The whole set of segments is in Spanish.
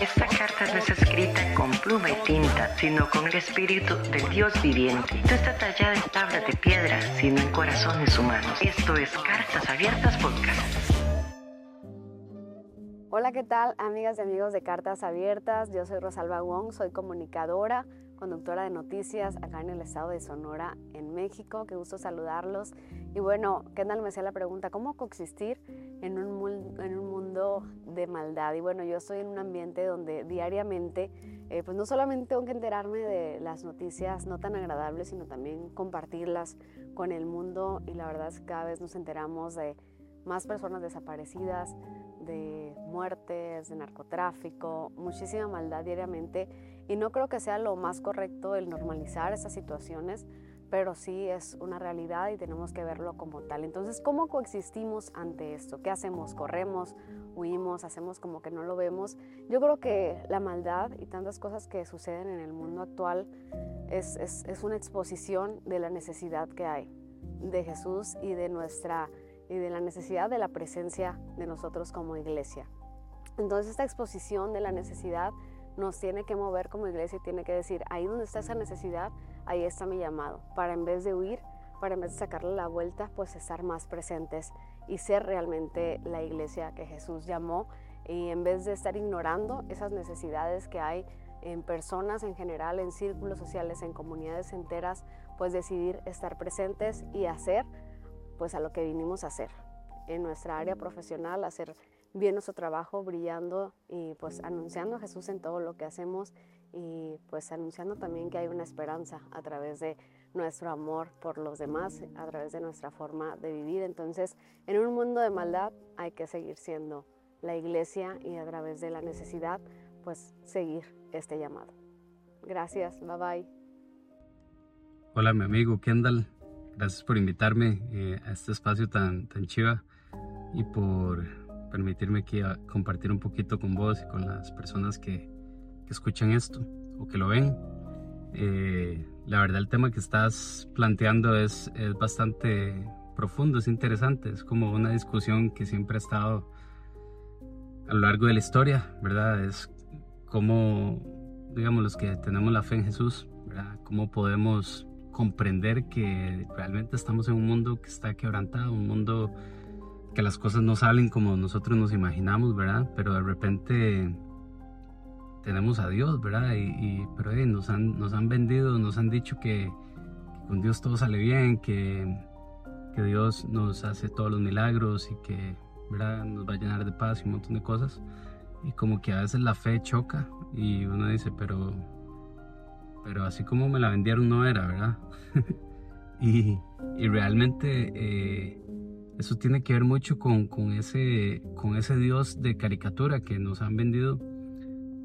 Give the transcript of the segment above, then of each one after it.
Esta carta no es escrita con pluma y tinta, sino con el espíritu del Dios viviente. No está tallada en tablas de piedra, sino en corazones humanos. Esto es Cartas Abiertas Podcast. Hola, ¿qué tal amigas y amigos de Cartas Abiertas? Yo soy Rosalba Wong, soy comunicadora, conductora de noticias acá en el estado de Sonora, en México. Qué gusto saludarlos. Y bueno, Kendall me hacía la pregunta, ¿cómo coexistir en un, en un de maldad? Y bueno, yo estoy en un ambiente donde diariamente, eh, pues no solamente tengo que enterarme de las noticias no tan agradables, sino también compartirlas con el mundo. Y la verdad es que cada vez nos enteramos de más personas desaparecidas, de muertes, de narcotráfico, muchísima maldad diariamente y no creo que sea lo más correcto el normalizar esas situaciones, pero sí es una realidad y tenemos que verlo como tal. Entonces, ¿cómo coexistimos ante esto? ¿Qué hacemos? ¿Corremos? ¿Huimos? ¿Hacemos como que no lo vemos? Yo creo que la maldad y tantas cosas que suceden en el mundo actual es, es, es una exposición de la necesidad que hay de Jesús y de nuestra y de la necesidad de la presencia de nosotros como iglesia. Entonces esta exposición de la necesidad nos tiene que mover como iglesia y tiene que decir, ahí donde está esa necesidad, ahí está mi llamado, para en vez de huir, para en vez de sacarle la vuelta, pues estar más presentes y ser realmente la iglesia que Jesús llamó. Y en vez de estar ignorando esas necesidades que hay en personas en general, en círculos sociales, en comunidades enteras, pues decidir estar presentes y hacer pues a lo que vinimos a hacer en nuestra área profesional, hacer bien nuestro trabajo, brillando y pues anunciando a Jesús en todo lo que hacemos y pues anunciando también que hay una esperanza a través de nuestro amor por los demás, a través de nuestra forma de vivir. Entonces, en un mundo de maldad hay que seguir siendo la iglesia y a través de la necesidad, pues seguir este llamado. Gracias, bye bye. Hola mi amigo Kendall, gracias por invitarme eh, a este espacio tan, tan chiva y por permitirme aquí compartir un poquito con vos y con las personas que, que escuchan esto o que lo ven. Eh, la verdad el tema que estás planteando es, es bastante profundo, es interesante, es como una discusión que siempre ha estado a lo largo de la historia, ¿verdad? Es como, digamos, los que tenemos la fe en Jesús, ¿verdad? Cómo podemos comprender que realmente estamos en un mundo que está quebrantado, un mundo que las cosas no salen como nosotros nos imaginamos, ¿verdad? Pero de repente tenemos a Dios, ¿verdad? Y, pero nos, han, nos han vendido, nos han dicho que, con Dios todo sale bien, que, que, Dios nos hace todos los milagros y que, ¿verdad? Nos va a llenar de paz y un montón de cosas. Y como que a veces la fe choca y uno dice, pero pero así como me la vendieron no era, ¿verdad? y, y, realmente eh, eso tiene que ver mucho con, con, ese, con ese Dios de caricatura que nos han vendido,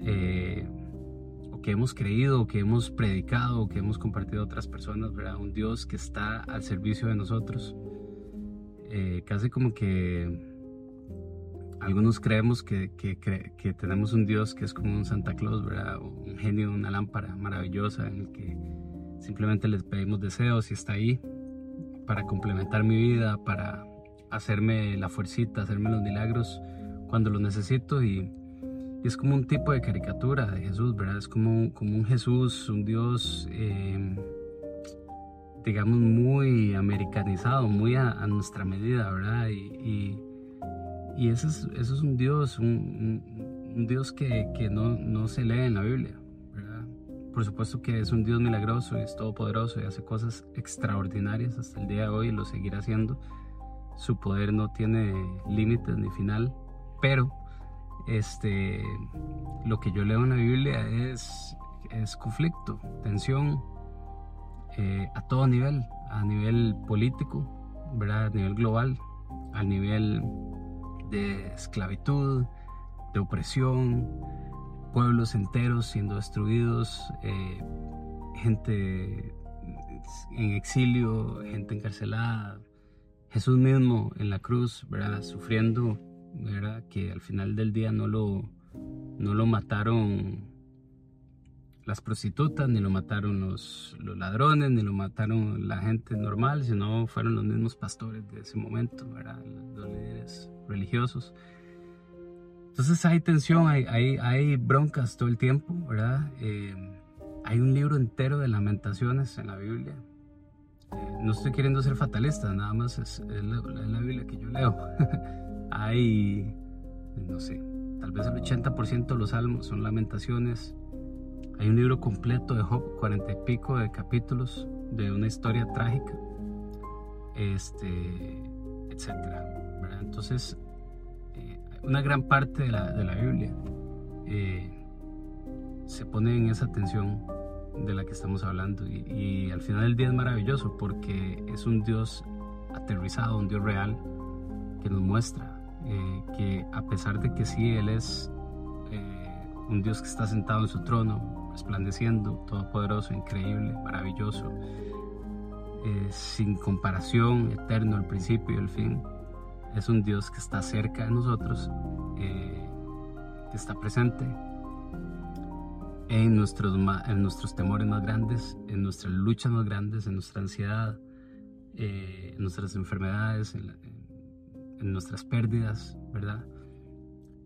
eh, o que hemos creído, o que hemos predicado, o que hemos compartido a otras personas, ¿verdad? Un Dios que está al servicio de nosotros. Eh, casi como que algunos creemos que, que, tenemos un Dios que es como un Santa Claus, ¿verdad? un genio, una lámpara maravillosa en el que simplemente les pedimos deseos y está ahí para complementar mi vida, para hacerme la fuercita, hacerme los milagros cuando los necesito y, es como un tipo de caricatura de Jesús, ¿verdad? Es como, como un Jesús, un Dios, eh, digamos, muy americanizado, muy a, nuestra medida, ¿verdad? y y ese es, eso es un Dios, un, Dios que, que no, no, se lee en la Biblia. ¿verdad? Por supuesto que es un Dios milagroso y es todopoderoso y hace cosas extraordinarias hasta el día de hoy y lo seguirá haciendo. Su poder no tiene límites ni final, pero este, lo que yo leo en la Biblia es, es conflicto, tensión eh, a todo nivel, a nivel político, ¿verdad? a nivel global, a nivel de esclavitud, de opresión, pueblos enteros siendo destruidos, eh, gente en exilio, gente encarcelada, Jesús mismo en la cruz, ¿verdad? sufriendo, ¿verdad? que al final del día no lo, no lo mataron las prostitutas, ni lo mataron los, los, ladrones, ni lo mataron la gente normal, sino fueron los mismos pastores de ese momento, ¿verdad? los líderes religiosos. Entonces hay tensión, hay, hay, hay broncas todo el tiempo, ¿verdad? Eh, hay un libro entero de lamentaciones en la Biblia. Eh, no estoy queriendo ser fatalista, nada más es, la, Biblia que yo leo. hay, no sé, tal vez el 80% de los salmos son lamentaciones. Hay un libro completo de Job, cuarenta y pico de capítulos de una historia trágica, este, etcétera. Entonces, eh, una gran parte de la, de la Biblia eh, se pone en esa tensión de la que estamos hablando y, al final del día es maravilloso porque es un Dios aterrizado, un Dios real que nos muestra eh, que a pesar de que sí, Él es un Dios que está sentado en su trono, resplandeciendo, todopoderoso, increíble, maravilloso, sin comparación, eterno, el principio y el fin, es un Dios que está cerca de nosotros, eh, que está presente en nuestros, en nuestros temores más grandes, en nuestras luchas más grandes, en nuestra ansiedad, eh, en nuestras enfermedades, en, nuestras pérdidas, ¿verdad?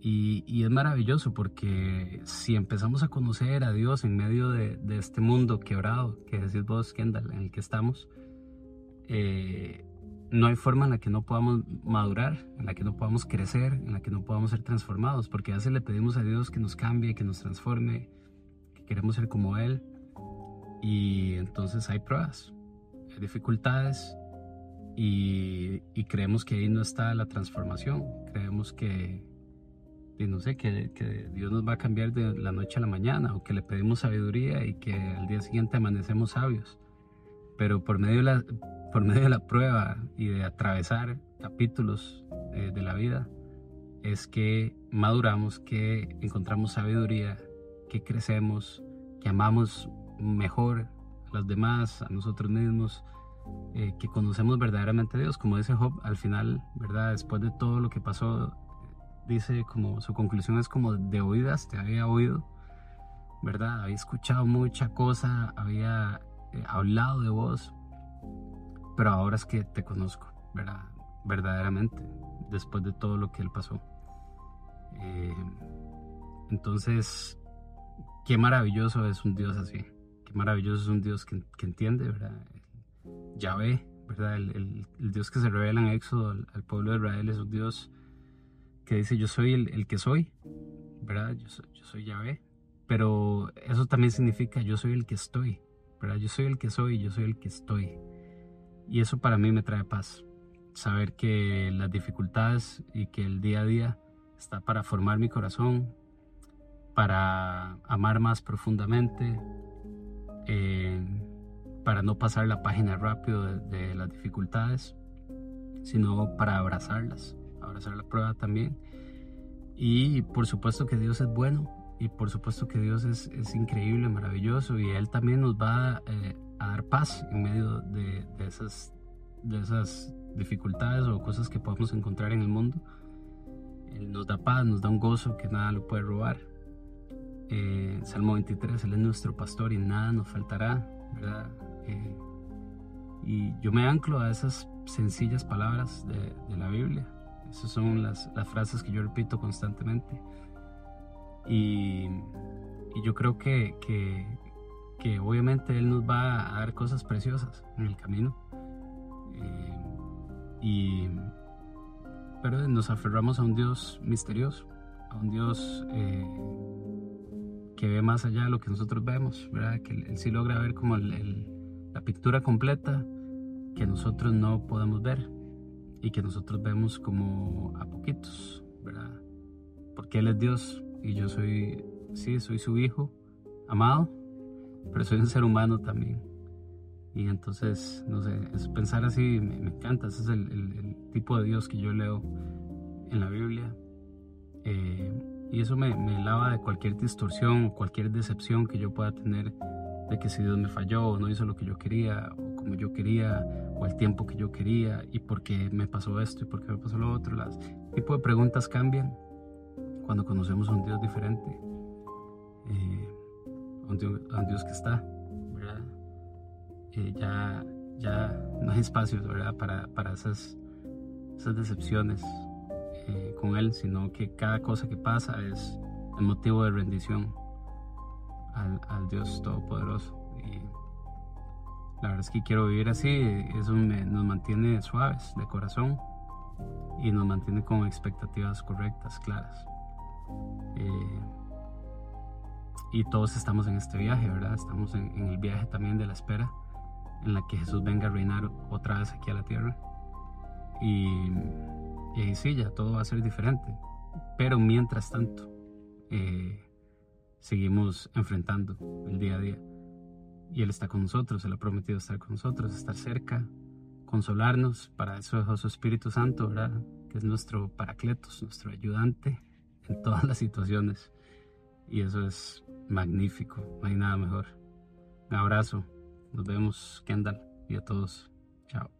Y, es maravilloso porque si empezamos a conocer a Dios en medio de, este mundo quebrado, que decís vos, Kendall, en el que estamos, eh, no hay forma en la que no podamos madurar, en la que no podamos crecer, en la que no podamos ser transformados, porque a veces le pedimos a Dios que nos cambie, que nos transforme, que queremos ser como Él, y entonces hay pruebas, hay dificultades, y, creemos que ahí no está la transformación, creemos que, no sé, que, que Dios nos va a cambiar de la noche a la mañana, o que le pedimos sabiduría y que al día siguiente amanecemos sabios, pero por medio de la por medio de la prueba y de atravesar capítulos eh, de la vida, es que maduramos, que encontramos sabiduría, que crecemos, que amamos mejor a los demás, a nosotros mismos, eh, que conocemos verdaderamente a Dios. Como dice Job, al final, ¿verdad? Después de todo lo que pasó, dice como su conclusión es como de oídas, te había oído, ¿verdad? Había escuchado mucha cosa, había eh, hablado de vos, pero ahora es que te conozco, ¿verdad? Verdaderamente, después de todo lo que él pasó. Eh, entonces, qué maravilloso es un Dios así, qué maravilloso es un Dios que, entiende, ¿verdad? Yahvé, ¿verdad? El, Dios que se revela en Éxodo al, pueblo de Israel es un Dios que dice, yo soy el, que soy, ¿verdad? Yo soy, yo soy Yahvé, pero eso también significa yo soy el que estoy, ¿verdad? Yo soy el que soy, yo soy el que estoy. Y eso para mí me trae paz. Saber que las dificultades y que el día a día está para formar mi corazón, para amar más profundamente, eh, para no pasar la página rápido de, las dificultades, sino para abrazarlas, abrazar la prueba también. Y por supuesto que Dios es bueno y por supuesto que Dios es, es increíble, maravilloso y Él también nos va eh, a dar paz en medio de, esas, de esas dificultades o cosas que podemos encontrar en el mundo. Él nos da paz, nos da un gozo que nada lo puede robar. Eh, Salmo 23, Él es nuestro pastor y nada nos faltará, ¿verdad? Eh, y yo me anclo a esas sencillas palabras de, la Biblia. Esas son las, frases que yo repito constantemente. Y, yo creo que, que, obviamente Él nos va a dar cosas preciosas en el camino. Eh, y, pero nos aferramos a un Dios misterioso, a un Dios eh, que ve más allá de lo que nosotros vemos, ¿verdad? Que Él, sí logra ver como la pintura completa que nosotros no podemos ver y que nosotros vemos como a poquitos, ¿verdad? Porque Él es Dios y yo soy, sí, soy su hijo amado pero soy un ser humano también. Y entonces, no sé, es pensar así me, encanta. Ese es el, tipo de Dios que yo leo en la Biblia. Eh, y eso me, me, lava de cualquier distorsión o cualquier decepción que yo pueda tener de que si Dios me falló o no hizo lo que yo quería o como yo quería o el tiempo que yo quería y por qué me pasó esto y por qué me pasó lo otro. Las tipo de preguntas cambian cuando conocemos a un Dios diferente. Eh, a Dios, que está. Eh, ya, ya no hay espacio, ¿verdad? Para, para esas, esas decepciones. eh, con Él, sino que cada cosa que pasa es el motivo de rendición al, al Dios Todopoderoso. Y la verdad es que quiero vivir así, eso nos mantiene suaves de corazón y nos mantiene con expectativas correctas, claras. Eh, y todos estamos en este viaje, ¿verdad? Estamos en, el viaje también de la espera, en la que Jesús venga a reinar otra vez aquí a la tierra. Y, y ahí sí, ya todo va a ser diferente. Pero mientras tanto, eh, seguimos enfrentando el día a día. Y Él está con nosotros, Él ha prometido estar con nosotros, estar cerca, consolarnos. Para eso dejó su Espíritu Santo, ¿verdad? Que es nuestro paracletos, nuestro ayudante en todas las situaciones. Y eso es magnífico, no hay nada mejor. Un abrazo, nos vemos, Kendall, y a todos. Chao.